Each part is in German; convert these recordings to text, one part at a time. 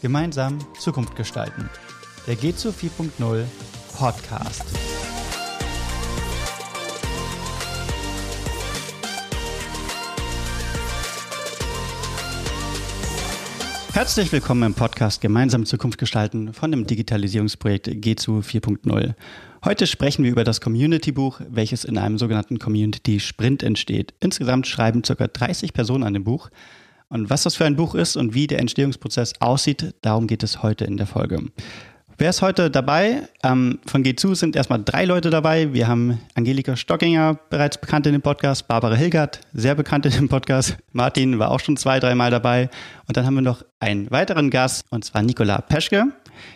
Gemeinsam Zukunft gestalten. Der G2 4.0 Podcast. Herzlich willkommen im Podcast Gemeinsam Zukunft gestalten von dem Digitalisierungsprojekt G2 4.0. Heute sprechen wir über das Community-Buch, welches in einem sogenannten Community-Sprint entsteht. Insgesamt schreiben ca. 30 Personen an dem Buch. Und was das für ein Buch ist und wie der Entstehungsprozess aussieht, darum geht es heute in der Folge. Wer ist heute dabei? Ähm, von G2 sind erstmal drei Leute dabei. Wir haben Angelika Stockinger, bereits bekannt in dem Podcast, Barbara Hilgert, sehr bekannt in dem Podcast. Martin war auch schon zwei, dreimal dabei. Und dann haben wir noch einen weiteren Gast, und zwar Nicola Peschke.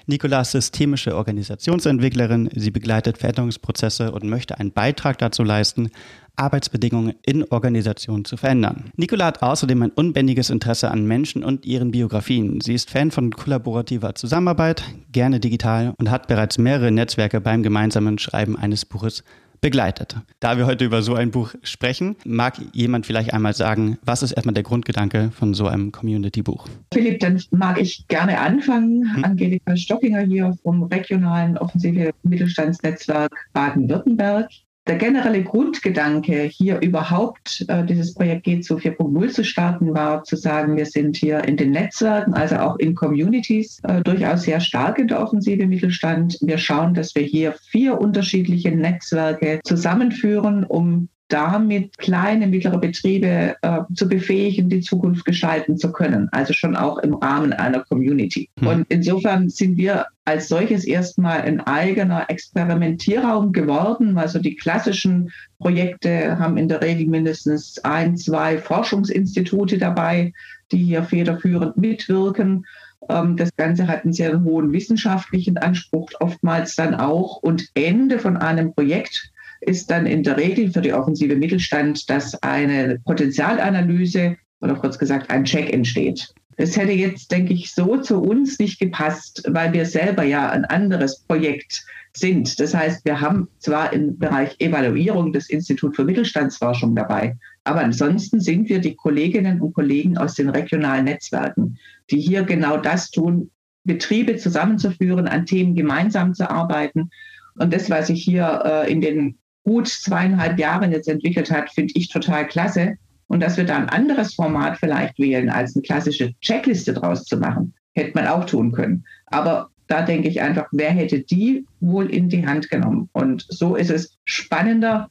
Nicola ist systemische Organisationsentwicklerin. Sie begleitet Veränderungsprozesse und möchte einen Beitrag dazu leisten, Arbeitsbedingungen in Organisationen zu verändern. Nicola hat außerdem ein unbändiges Interesse an Menschen und ihren Biografien. Sie ist Fan von kollaborativer Zusammenarbeit, gerne digital und hat bereits mehrere Netzwerke beim gemeinsamen Schreiben eines Buches begleitet. Da wir heute über so ein Buch sprechen, mag jemand vielleicht einmal sagen, was ist erstmal der Grundgedanke von so einem Community-Buch? Philipp, dann mag ich gerne anfangen. Hm. Angelika Stockinger hier vom regionalen Offensive Mittelstandsnetzwerk Baden-Württemberg der generelle Grundgedanke, hier überhaupt äh, dieses Projekt G zu 4.0 zu starten, war zu sagen, wir sind hier in den Netzwerken, also auch in Communities, äh, durchaus sehr stark in der offensive Mittelstand. Wir schauen, dass wir hier vier unterschiedliche Netzwerke zusammenführen, um damit kleine, mittlere Betriebe äh, zu befähigen, die Zukunft gestalten zu können. Also schon auch im Rahmen einer Community. Mhm. Und insofern sind wir als solches erstmal ein eigener Experimentierraum geworden. Also die klassischen Projekte haben in der Regel mindestens ein, zwei Forschungsinstitute dabei, die hier federführend mitwirken. Ähm, das Ganze hat einen sehr hohen wissenschaftlichen Anspruch oftmals dann auch. Und Ende von einem Projekt ist dann in der Regel für die offensive Mittelstand, dass eine Potenzialanalyse oder kurz gesagt ein Check entsteht. Das hätte jetzt, denke ich, so zu uns nicht gepasst, weil wir selber ja ein anderes Projekt sind. Das heißt, wir haben zwar im Bereich Evaluierung das Institut für Mittelstandsforschung dabei, aber ansonsten sind wir die Kolleginnen und Kollegen aus den regionalen Netzwerken, die hier genau das tun, Betriebe zusammenzuführen, an Themen gemeinsam zu arbeiten. Und das, was ich hier äh, in den gut zweieinhalb Jahren jetzt entwickelt hat, finde ich total klasse. Und dass wir da ein anderes Format vielleicht wählen, als eine klassische Checkliste draus zu machen, hätte man auch tun können. Aber da denke ich einfach, wer hätte die wohl in die Hand genommen? Und so ist es spannender,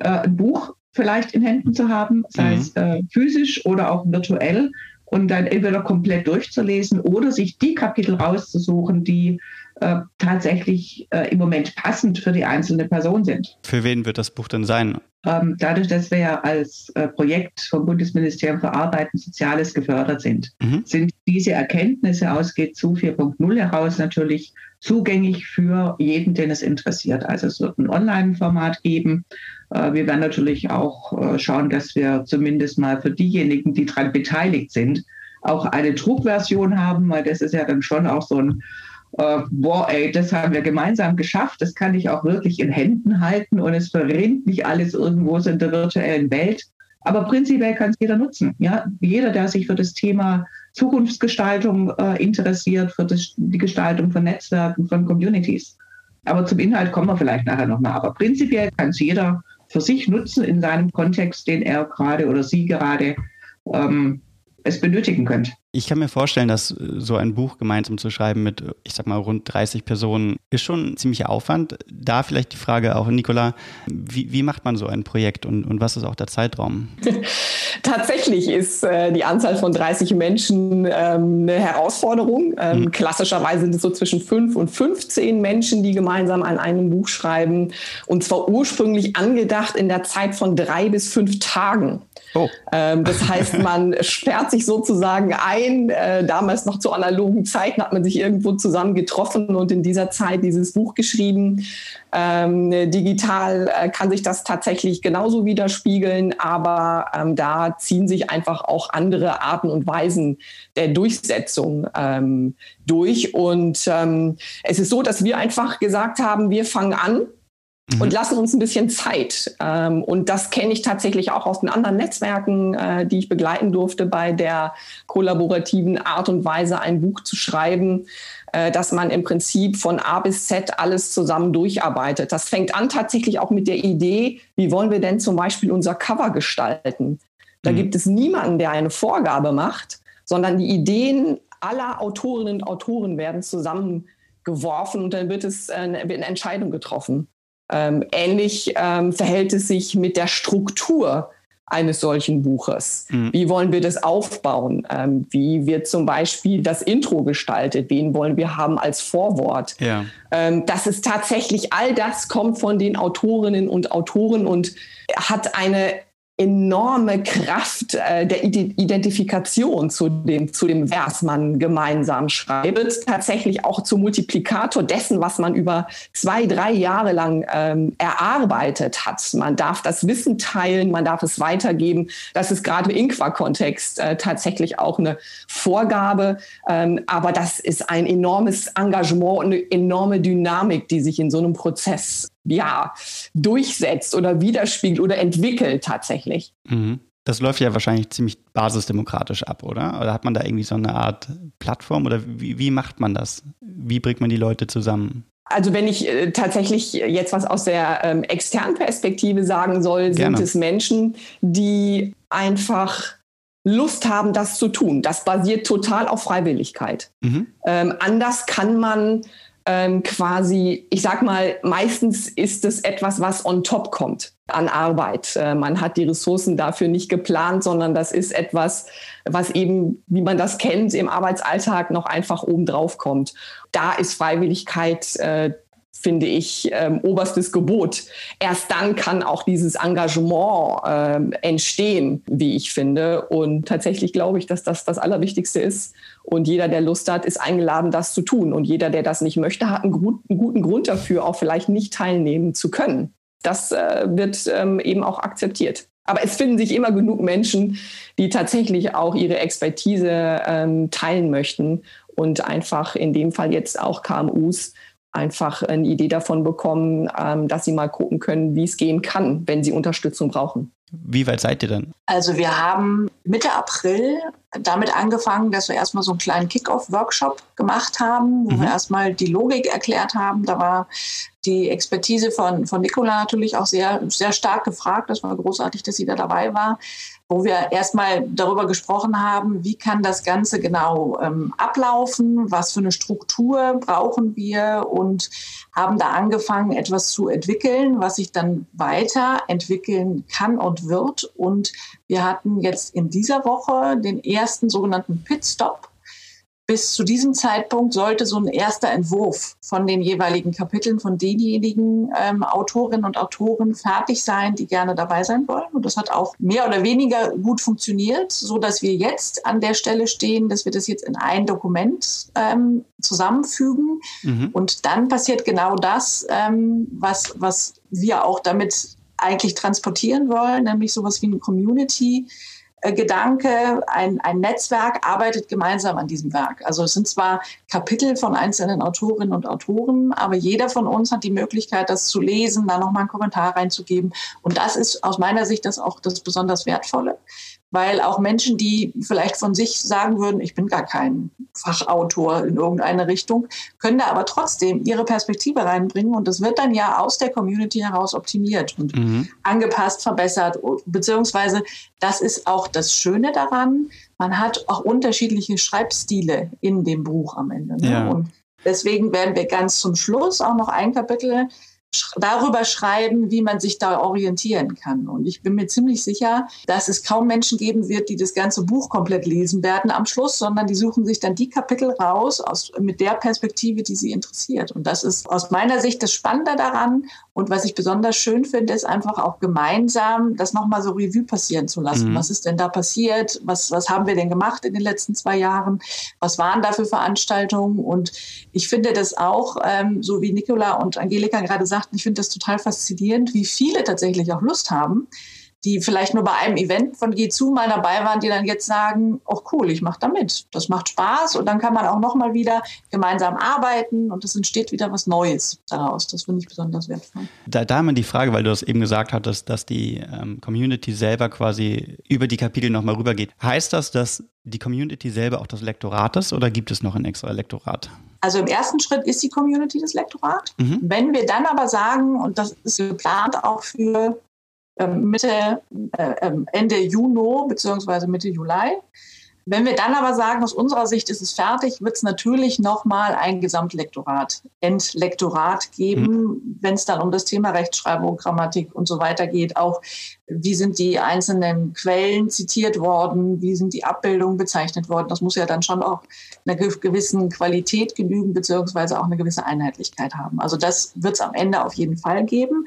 äh, ein Buch vielleicht in Händen zu haben, sei mhm. es äh, physisch oder auch virtuell, und dann entweder komplett durchzulesen oder sich die Kapitel rauszusuchen, die äh, tatsächlich äh, im Moment passend für die einzelne Person sind. Für wen wird das Buch denn sein? Ähm, dadurch, dass wir ja als äh, Projekt vom Bundesministerium für Arbeit und Soziales gefördert sind, mhm. sind diese Erkenntnisse aus G2 4.0 heraus natürlich zugänglich für jeden, den es interessiert. Also es wird ein Online-Format geben. Äh, wir werden natürlich auch äh, schauen, dass wir zumindest mal für diejenigen, die daran beteiligt sind, auch eine Druckversion haben, weil das ist ja dann schon auch so ein äh, boah, ey, das haben wir gemeinsam geschafft, das kann ich auch wirklich in Händen halten und es verrinnt nicht alles irgendwo so in der virtuellen Welt. Aber prinzipiell kann es jeder nutzen. Ja? Jeder, der sich für das Thema Zukunftsgestaltung äh, interessiert, für das, die Gestaltung von Netzwerken, von Communities. Aber zum Inhalt kommen wir vielleicht nachher nochmal. Aber prinzipiell kann es jeder für sich nutzen in seinem Kontext, den er gerade oder sie gerade ähm, es benötigen könnt. Ich kann mir vorstellen, dass äh, so ein Buch gemeinsam zu schreiben mit, ich sag mal, rund 30 Personen ist schon ein ziemlicher Aufwand. Da vielleicht die Frage auch, Nicola, wie, wie macht man so ein Projekt und, und was ist auch der Zeitraum? Tatsächlich ist äh, die Anzahl von 30 Menschen ähm, eine Herausforderung. Ähm, mhm. Klassischerweise sind es so zwischen 5 und 15 Menschen, die gemeinsam an einem Buch schreiben. Und zwar ursprünglich angedacht in der Zeit von drei bis fünf Tagen. Oh. Ähm, das heißt, man sperrt sich sozusagen ein. Äh, damals noch zu analogen Zeiten hat man sich irgendwo zusammen getroffen und in dieser Zeit dieses Buch geschrieben. Ähm, digital äh, kann sich das tatsächlich genauso widerspiegeln, aber ähm, da ziehen sich einfach auch andere Arten und Weisen der Durchsetzung ähm, durch. Und ähm, es ist so, dass wir einfach gesagt haben, wir fangen an mhm. und lassen uns ein bisschen Zeit. Ähm, und das kenne ich tatsächlich auch aus den anderen Netzwerken, äh, die ich begleiten durfte bei der kollaborativen Art und Weise, ein Buch zu schreiben äh, dass man im Prinzip von A bis Z alles zusammen durcharbeitet. Das fängt an tatsächlich auch mit der Idee, wie wollen wir denn zum Beispiel unser Cover gestalten? Da mhm. gibt es niemanden, der eine Vorgabe macht, sondern die Ideen aller Autorinnen und Autoren werden zusammengeworfen und dann wird es äh, wird eine Entscheidung getroffen. Ähm, ähnlich ähm, verhält es sich mit der Struktur eines solchen Buches. Mhm. Wie wollen wir das aufbauen? Ähm, wie wird zum Beispiel das Intro gestaltet? Wen wollen wir haben als Vorwort? Ja. Ähm, das ist tatsächlich, all das kommt von den Autorinnen und Autoren und hat eine enorme Kraft äh, der Identifikation zu dem, zu dem Vers man gemeinsam schreibt, tatsächlich auch zum Multiplikator dessen, was man über zwei, drei Jahre lang ähm, erarbeitet hat. Man darf das Wissen teilen, man darf es weitergeben. Das ist gerade im Inqua-Kontext äh, tatsächlich auch eine Vorgabe, ähm, aber das ist ein enormes Engagement und eine enorme Dynamik, die sich in so einem Prozess ja, durchsetzt oder widerspiegelt oder entwickelt tatsächlich. Mhm. Das läuft ja wahrscheinlich ziemlich basisdemokratisch ab, oder? Oder hat man da irgendwie so eine Art Plattform oder wie, wie macht man das? Wie bringt man die Leute zusammen? Also wenn ich äh, tatsächlich jetzt was aus der ähm, externen Perspektive sagen soll, Gerne. sind es Menschen, die einfach Lust haben, das zu tun. Das basiert total auf Freiwilligkeit. Mhm. Ähm, anders kann man ähm, quasi, ich sag mal, meistens ist es etwas, was on top kommt an Arbeit. Äh, man hat die Ressourcen dafür nicht geplant, sondern das ist etwas, was eben, wie man das kennt, im Arbeitsalltag noch einfach obendrauf kommt. Da ist Freiwilligkeit äh, finde ich, ähm, oberstes Gebot. Erst dann kann auch dieses Engagement ähm, entstehen, wie ich finde. Und tatsächlich glaube ich, dass das das Allerwichtigste ist. Und jeder, der Lust hat, ist eingeladen, das zu tun. Und jeder, der das nicht möchte, hat einen, gut, einen guten Grund dafür, auch vielleicht nicht teilnehmen zu können. Das äh, wird ähm, eben auch akzeptiert. Aber es finden sich immer genug Menschen, die tatsächlich auch ihre Expertise ähm, teilen möchten und einfach in dem Fall jetzt auch KMUs einfach eine Idee davon bekommen, ähm, dass sie mal gucken können, wie es gehen kann, wenn sie Unterstützung brauchen. Wie weit seid ihr denn? Also wir haben Mitte April damit angefangen, dass wir erstmal so einen kleinen Kick-Off-Workshop gemacht haben, wo mhm. wir erstmal die Logik erklärt haben. Da war die Expertise von, von Nicola natürlich auch sehr, sehr stark gefragt. Das war großartig, dass sie da dabei war wo wir erstmal darüber gesprochen haben, wie kann das Ganze genau ähm, ablaufen, was für eine Struktur brauchen wir? Und haben da angefangen, etwas zu entwickeln, was sich dann weiterentwickeln kann und wird. Und wir hatten jetzt in dieser Woche den ersten sogenannten Pitstop bis zu diesem Zeitpunkt sollte so ein erster Entwurf von den jeweiligen Kapiteln von denjenigen ähm, Autorinnen und Autoren fertig sein, die gerne dabei sein wollen. Und das hat auch mehr oder weniger gut funktioniert, so dass wir jetzt an der Stelle stehen, dass wir das jetzt in ein Dokument ähm, zusammenfügen. Mhm. Und dann passiert genau das, ähm, was, was wir auch damit eigentlich transportieren wollen, nämlich sowas wie eine Community, Gedanke, ein, ein Netzwerk arbeitet gemeinsam an diesem Werk. Also es sind zwar Kapitel von einzelnen Autorinnen und Autoren, aber jeder von uns hat die Möglichkeit, das zu lesen, da nochmal einen Kommentar reinzugeben. Und das ist aus meiner Sicht das auch das besonders Wertvolle weil auch Menschen, die vielleicht von sich sagen würden, ich bin gar kein Fachautor in irgendeine Richtung, können da aber trotzdem ihre Perspektive reinbringen und das wird dann ja aus der Community heraus optimiert und mhm. angepasst, verbessert, beziehungsweise das ist auch das Schöne daran, man hat auch unterschiedliche Schreibstile in dem Buch am Ende. Ne? Ja. Und deswegen werden wir ganz zum Schluss auch noch ein Kapitel darüber schreiben, wie man sich da orientieren kann. Und ich bin mir ziemlich sicher, dass es kaum Menschen geben wird, die das ganze Buch komplett lesen werden am Schluss, sondern die suchen sich dann die Kapitel raus aus, mit der Perspektive, die sie interessiert. Und das ist aus meiner Sicht das Spannende daran. Und was ich besonders schön finde, ist einfach auch gemeinsam das nochmal so Revue passieren zu lassen. Mhm. Was ist denn da passiert? Was, was haben wir denn gemacht in den letzten zwei Jahren? Was waren da für Veranstaltungen? Und ich finde das auch, ähm, so wie Nicola und Angelika gerade sagten, ich finde das total faszinierend, wie viele tatsächlich auch Lust haben, die vielleicht nur bei einem Event von G2 mal dabei waren, die dann jetzt sagen, oh cool, ich mache da mit. Das macht Spaß und dann kann man auch nochmal wieder gemeinsam arbeiten und es entsteht wieder was Neues daraus. Das finde ich besonders wertvoll. Da, da haben wir die Frage, weil du das eben gesagt hattest, dass die ähm, Community selber quasi über die Kapitel nochmal rübergeht. Heißt das, dass die Community selber auch das Lektorat ist oder gibt es noch ein extra Lektorat? Also im ersten Schritt ist die Community das Lektorat. Mhm. Wenn wir dann aber sagen, und das ist geplant auch für Mitte, äh, ähm, Ende Juni beziehungsweise Mitte Juli, wenn wir dann aber sagen, aus unserer Sicht ist es fertig, wird es natürlich nochmal ein Gesamtlektorat, Endlektorat geben, mhm. wenn es dann um das Thema Rechtschreibung, Grammatik und so weiter geht. Auch wie sind die einzelnen Quellen zitiert worden, wie sind die Abbildungen bezeichnet worden. Das muss ja dann schon auch einer gewissen Qualität genügen, beziehungsweise auch eine gewisse Einheitlichkeit haben. Also das wird es am Ende auf jeden Fall geben.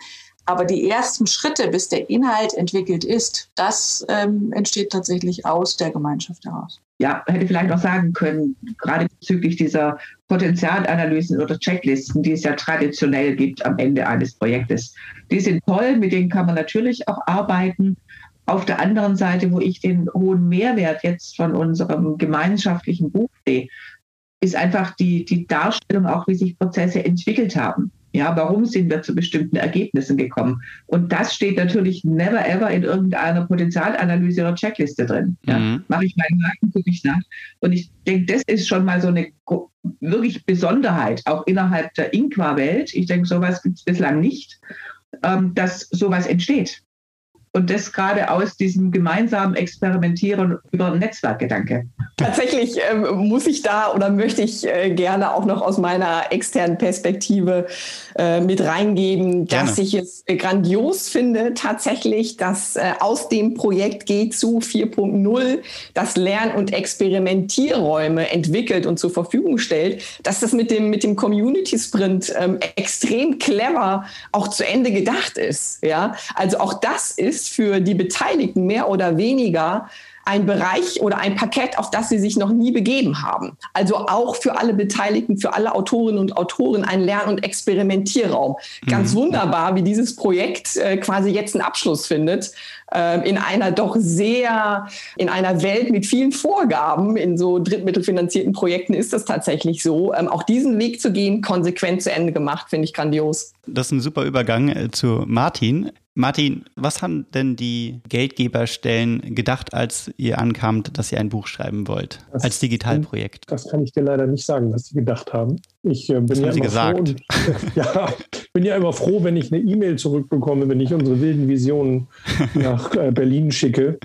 Aber die ersten Schritte, bis der Inhalt entwickelt ist, das ähm, entsteht tatsächlich aus der Gemeinschaft heraus. Ja, hätte vielleicht auch sagen können, gerade bezüglich dieser Potenzialanalysen oder Checklisten, die es ja traditionell gibt am Ende eines Projektes. Die sind toll, mit denen kann man natürlich auch arbeiten. Auf der anderen Seite, wo ich den hohen Mehrwert jetzt von unserem gemeinschaftlichen Buch sehe, ist einfach die, die Darstellung auch, wie sich Prozesse entwickelt haben. Ja, warum sind wir zu bestimmten Ergebnissen gekommen? Und das steht natürlich never ever in irgendeiner Potenzialanalyse oder Checkliste drin. Ja, mhm. Mache ich meinen Haken, gucke ich nach. Und ich denke, das ist schon mal so eine wirklich Besonderheit, auch innerhalb der Inqua-Welt. Ich denke, sowas gibt es bislang nicht, ähm, dass sowas entsteht. Und das gerade aus diesem gemeinsamen Experimentieren über Netzwerkgedanke. Tatsächlich ähm, muss ich da oder möchte ich äh, gerne auch noch aus meiner externen Perspektive äh, mit reingeben, gerne. dass ich es äh, grandios finde, tatsächlich, dass äh, aus dem Projekt G2 4.0 das Lern- und Experimentierräume entwickelt und zur Verfügung stellt, dass das mit dem, mit dem Community Sprint ähm, extrem clever auch zu Ende gedacht ist. Ja? Also auch das ist für die Beteiligten mehr oder weniger ein Bereich oder ein Parkett, auf das sie sich noch nie begeben haben. Also auch für alle Beteiligten, für alle Autorinnen und Autoren ein Lern- und Experimentierraum. Ganz mhm. wunderbar, wie dieses Projekt äh, quasi jetzt einen Abschluss findet. Äh, in einer doch sehr, in einer Welt mit vielen Vorgaben, in so drittmittelfinanzierten Projekten ist das tatsächlich so. Ähm, auch diesen Weg zu gehen, konsequent zu Ende gemacht, finde ich grandios. Das ist ein super Übergang äh, zu Martin. Martin, was haben denn die Geldgeberstellen gedacht, als ihr ankamt, dass ihr ein Buch schreiben wollt, das als Digitalprojekt? Das kann ich dir leider nicht sagen, was sie gedacht haben. Ich äh, bin ja froh. Und, ja, bin ja immer froh, wenn ich eine E-Mail zurückbekomme, wenn ich unsere wilden Visionen nach äh, Berlin schicke.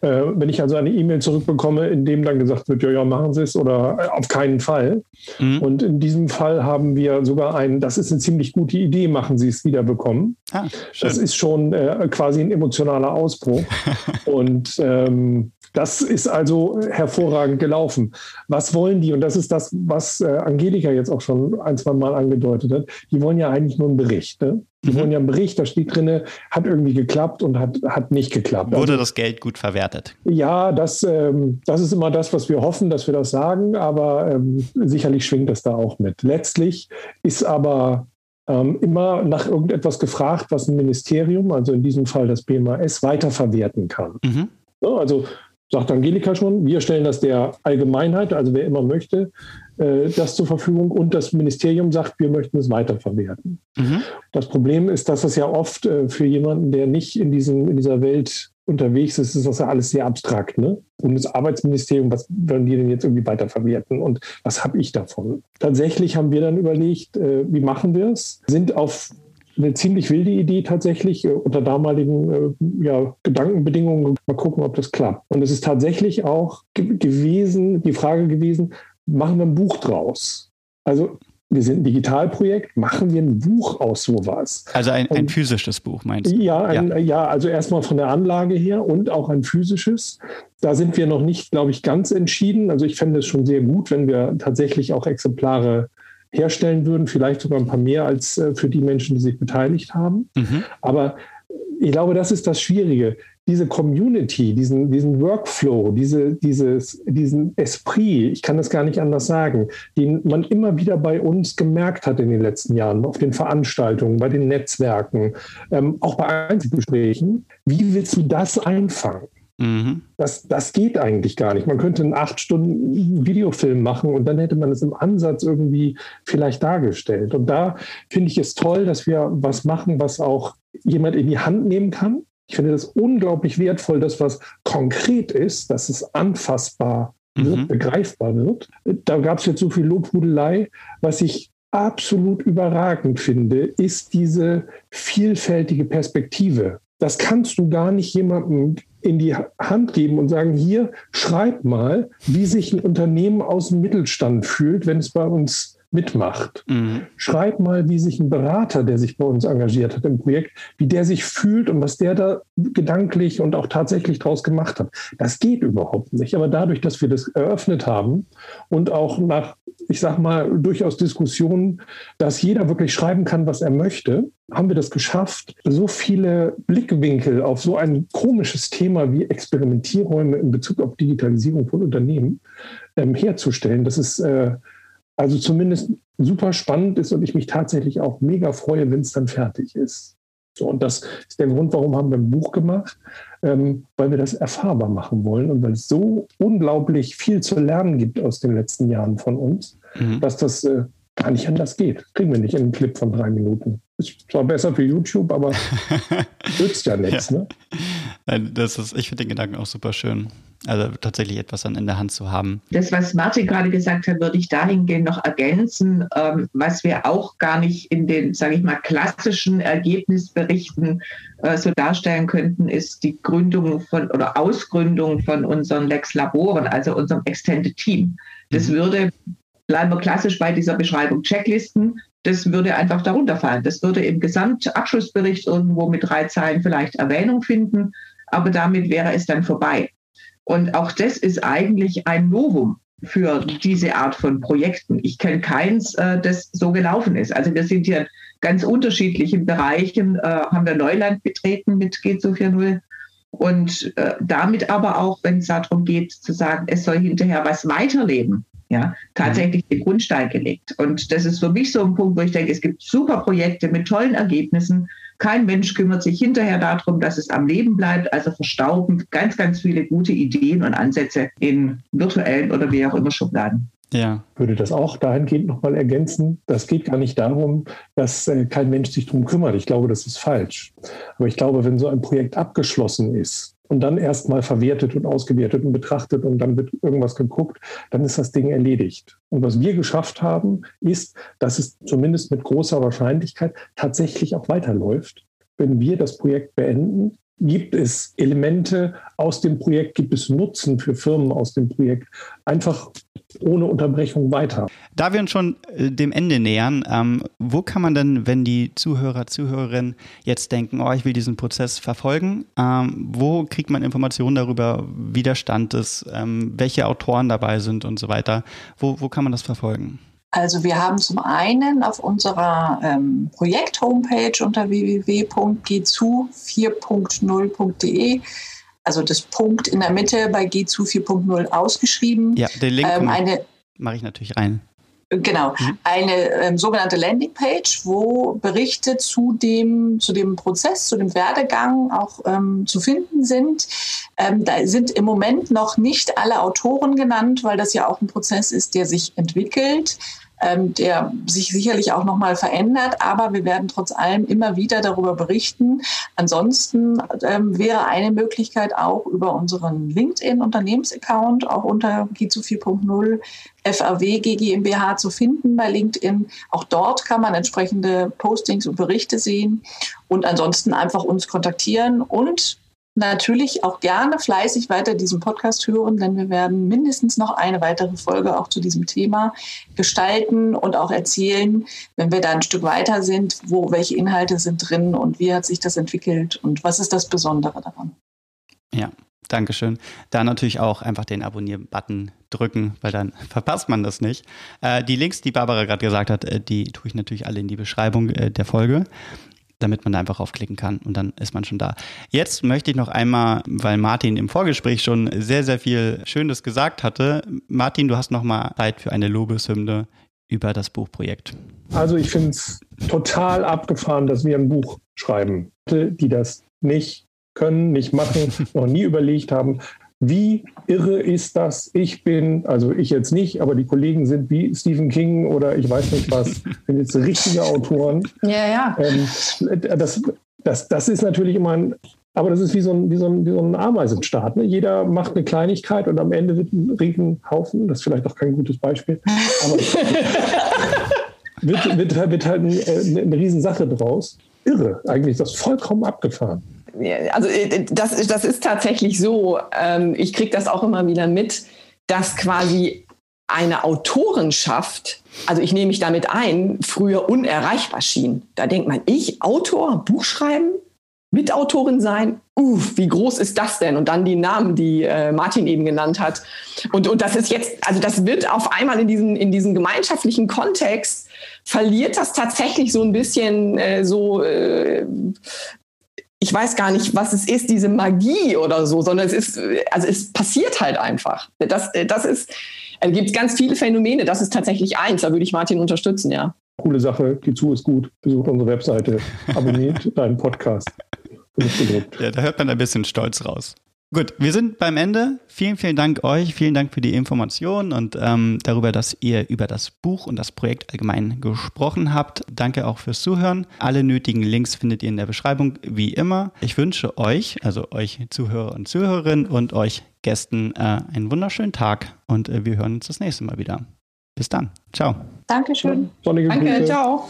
Äh, wenn ich also eine E-Mail zurückbekomme, in dem dann gesagt wird, ja, ja, machen Sie es oder äh, auf keinen Fall. Mhm. Und in diesem Fall haben wir sogar einen, das ist eine ziemlich gute Idee, machen Sie es wieder bekommen. Ah, das ist schon äh, quasi ein emotionaler Ausbruch. Und ähm, das ist also hervorragend gelaufen. Was wollen die? Und das ist das, was äh, Angelika jetzt auch schon ein, zwei Mal angedeutet hat. Die wollen ja eigentlich nur einen Bericht. Ne? Die mhm. wollen ja einen Bericht, da steht drin, hat irgendwie geklappt und hat, hat nicht geklappt. Wurde also, das Geld gut verwertet? Ja, das, ähm, das ist immer das, was wir hoffen, dass wir das sagen, aber ähm, sicherlich schwingt das da auch mit. Letztlich ist aber ähm, immer nach irgendetwas gefragt, was ein Ministerium, also in diesem Fall das BMAS, weiterverwerten kann. Mhm. Ja, also sagt Angelika schon, wir stellen das der Allgemeinheit, also wer immer möchte, äh, das zur Verfügung und das Ministerium sagt, wir möchten es weiterverwerten. Mhm. Das Problem ist, dass das ja oft äh, für jemanden, der nicht in, diesem, in dieser Welt unterwegs ist, ist das ja alles sehr abstrakt. Ne? Und das Arbeitsministerium, was wollen die denn jetzt irgendwie weiterverwerten und was habe ich davon? Tatsächlich haben wir dann überlegt, äh, wie machen wir es? Sind auf eine ziemlich wilde Idee tatsächlich äh, unter damaligen äh, ja, Gedankenbedingungen. Mal gucken, ob das klappt. Und es ist tatsächlich auch ge gewesen, die Frage gewesen, machen wir ein Buch draus? Also wir sind ein Digitalprojekt, machen wir ein Buch aus sowas. Also ein, ein physisches Buch, meinst du? Ja, ein, ja. ja, also erstmal von der Anlage her und auch ein physisches. Da sind wir noch nicht, glaube ich, ganz entschieden. Also ich fände es schon sehr gut, wenn wir tatsächlich auch Exemplare herstellen würden, vielleicht sogar ein paar mehr als äh, für die Menschen, die sich beteiligt haben. Mhm. Aber ich glaube, das ist das Schwierige. diese Community, diesen, diesen Workflow, diese, dieses, diesen Esprit, ich kann das gar nicht anders sagen, den man immer wieder bei uns gemerkt hat in den letzten Jahren, auf den Veranstaltungen, bei den Netzwerken, ähm, auch bei Einzelgesprächen, wie willst du das einfangen? Mhm. Das, das geht eigentlich gar nicht. Man könnte einen acht Stunden Videofilm machen und dann hätte man es im Ansatz irgendwie vielleicht dargestellt. Und da finde ich es toll, dass wir was machen, was auch jemand in die Hand nehmen kann. Ich finde das unglaublich wertvoll, dass was konkret ist, dass es anfassbar wird, mhm. begreifbar wird. Da gab es jetzt so viel Lobhudelei. Was ich absolut überragend finde, ist diese vielfältige Perspektive. Das kannst du gar nicht jemandem in die Hand geben und sagen, hier, schreib mal, wie sich ein Unternehmen aus dem Mittelstand fühlt, wenn es bei uns mitmacht. Mhm. Schreib mal, wie sich ein Berater, der sich bei uns engagiert hat im Projekt, wie der sich fühlt und was der da gedanklich und auch tatsächlich draus gemacht hat. Das geht überhaupt nicht. Aber dadurch, dass wir das eröffnet haben und auch nach, ich sag mal, durchaus Diskussionen, dass jeder wirklich schreiben kann, was er möchte, haben wir das geschafft, so viele Blickwinkel auf so ein komisches Thema wie Experimentierräume in Bezug auf Digitalisierung von Unternehmen ähm, herzustellen. Das ist äh, also zumindest super spannend ist und ich mich tatsächlich auch mega freue, wenn es dann fertig ist. So, und das ist der Grund, warum haben wir ein Buch gemacht, ähm, weil wir das erfahrbar machen wollen und weil es so unglaublich viel zu lernen gibt aus den letzten Jahren von uns, mhm. dass das äh, gar nicht anders geht. Kriegen wir nicht in einem Clip von drei Minuten. Ist zwar besser für YouTube, aber nützt ja nichts. Ja. Ne? Das ist, ich finde den Gedanken auch super schön. Also tatsächlich etwas dann in der Hand zu haben. Das, was Martin gerade gesagt hat, würde ich dahingehend noch ergänzen, ähm, was wir auch gar nicht in den, sage ich mal, klassischen Ergebnisberichten äh, so darstellen könnten, ist die Gründung von oder Ausgründung von unseren Lex Laboren, also unserem Extended Team. Das mhm. würde bleiben wir klassisch bei dieser Beschreibung Checklisten. Das würde einfach darunter fallen. Das würde im Gesamtabschlussbericht irgendwo mit drei Zeilen vielleicht Erwähnung finden, aber damit wäre es dann vorbei. Und auch das ist eigentlich ein Novum für diese Art von Projekten. Ich kenne keins, äh, das so gelaufen ist. Also wir sind hier ganz unterschiedlichen Bereichen, äh, haben wir Neuland betreten mit G240 und äh, damit aber auch, wenn es darum geht zu sagen, es soll hinterher was weiterleben, ja, tatsächlich den Grundstein gelegt. Und das ist für mich so ein Punkt, wo ich denke, es gibt super Projekte mit tollen Ergebnissen. Kein Mensch kümmert sich hinterher darum, dass es am Leben bleibt. Also verstauben ganz, ganz viele gute Ideen und Ansätze in virtuellen oder wie auch immer Schubladen. Ja. Würde das auch dahingehend nochmal ergänzen. Das geht gar nicht darum, dass äh, kein Mensch sich darum kümmert. Ich glaube, das ist falsch. Aber ich glaube, wenn so ein Projekt abgeschlossen ist, und dann erstmal verwertet und ausgewertet und betrachtet und dann wird irgendwas geguckt, dann ist das Ding erledigt. Und was wir geschafft haben, ist, dass es zumindest mit großer Wahrscheinlichkeit tatsächlich auch weiterläuft. Wenn wir das Projekt beenden, gibt es Elemente aus dem Projekt, gibt es Nutzen für Firmen aus dem Projekt, einfach ohne Unterbrechung weiter. Da wir uns schon äh, dem Ende nähern, ähm, wo kann man denn, wenn die Zuhörer, Zuhörerinnen jetzt denken, oh, ich will diesen Prozess verfolgen, ähm, wo kriegt man Informationen darüber, wie der Stand ist, ähm, welche Autoren dabei sind und so weiter? Wo, wo kann man das verfolgen? Also wir haben zum einen auf unserer ähm, Projekt-Homepage unter www.gzu4.0.de also das Punkt in der Mitte bei G2 4.0 ausgeschrieben. Ja, den Link ähm, mache ich natürlich rein. Genau, mhm. eine ähm, sogenannte Landingpage, wo Berichte zu dem, zu dem Prozess, zu dem Werdegang auch ähm, zu finden sind. Ähm, da sind im Moment noch nicht alle Autoren genannt, weil das ja auch ein Prozess ist, der sich entwickelt ähm, der sich sicherlich auch nochmal verändert, aber wir werden trotz allem immer wieder darüber berichten. Ansonsten ähm, wäre eine Möglichkeit auch über unseren LinkedIn-Unternehmensaccount, auch unter G2 4.0 FAW GmbH zu finden bei LinkedIn. Auch dort kann man entsprechende Postings und Berichte sehen und ansonsten einfach uns kontaktieren und natürlich auch gerne fleißig weiter diesen Podcast hören, denn wir werden mindestens noch eine weitere Folge auch zu diesem Thema gestalten und auch erzählen, wenn wir da ein Stück weiter sind, wo welche Inhalte sind drin und wie hat sich das entwickelt und was ist das Besondere daran. Ja, Dankeschön. Da natürlich auch einfach den Abonnier-Button drücken, weil dann verpasst man das nicht. Äh, die Links, die Barbara gerade gesagt hat, äh, die tue ich natürlich alle in die Beschreibung äh, der Folge. Damit man da einfach aufklicken kann und dann ist man schon da. Jetzt möchte ich noch einmal, weil Martin im Vorgespräch schon sehr, sehr viel Schönes gesagt hatte. Martin, du hast noch mal Zeit für eine Lobeshymne über das Buchprojekt. Also ich finde es total abgefahren, dass wir ein Buch schreiben, die das nicht können, nicht machen, noch nie überlegt haben. Wie irre ist das? Ich bin, also ich jetzt nicht, aber die Kollegen sind wie Stephen King oder ich weiß nicht was, sind jetzt richtige Autoren. Ja, ja. Ähm, das, das, das ist natürlich immer ein, aber das ist wie so ein, wie so ein, wie so ein Ameisenstaat. Ne? Jeder macht eine Kleinigkeit und am Ende wird ein Riesenhaufen, das ist vielleicht auch kein gutes Beispiel, aber wird, wird, wird halt eine, äh, eine Riesensache draus. Irre, eigentlich das vollkommen abgefahren also äh, das, das ist tatsächlich so, ähm, ich kriege das auch immer wieder mit, dass quasi eine Autorenschaft, also ich nehme mich damit ein, früher unerreichbar schien. Da denkt man, ich, Autor, Buch schreiben, Mitautorin sein, uff, wie groß ist das denn? Und dann die Namen, die äh, Martin eben genannt hat. Und, und das ist jetzt, also das wird auf einmal in diesem, in diesem gemeinschaftlichen Kontext, verliert das tatsächlich so ein bisschen äh, so äh, ich weiß gar nicht, was es ist, diese Magie oder so, sondern es ist, also es passiert halt einfach. Das, das ist, also gibt ganz viele Phänomene. Das ist tatsächlich eins. Da würde ich Martin unterstützen, ja. Coole Sache. Die zu ist gut. Besucht unsere Webseite. Abonniert deinen Podcast. Ja, da hört man ein bisschen Stolz raus. Gut, wir sind beim Ende. Vielen, vielen Dank euch. Vielen Dank für die Informationen und ähm, darüber, dass ihr über das Buch und das Projekt allgemein gesprochen habt. Danke auch fürs Zuhören. Alle nötigen Links findet ihr in der Beschreibung, wie immer. Ich wünsche euch, also euch Zuhörer und Zuhörerinnen und euch Gästen, äh, einen wunderschönen Tag und äh, wir hören uns das nächste Mal wieder. Bis dann. Ciao. Dankeschön. Sonnige Danke, Grüße. ciao.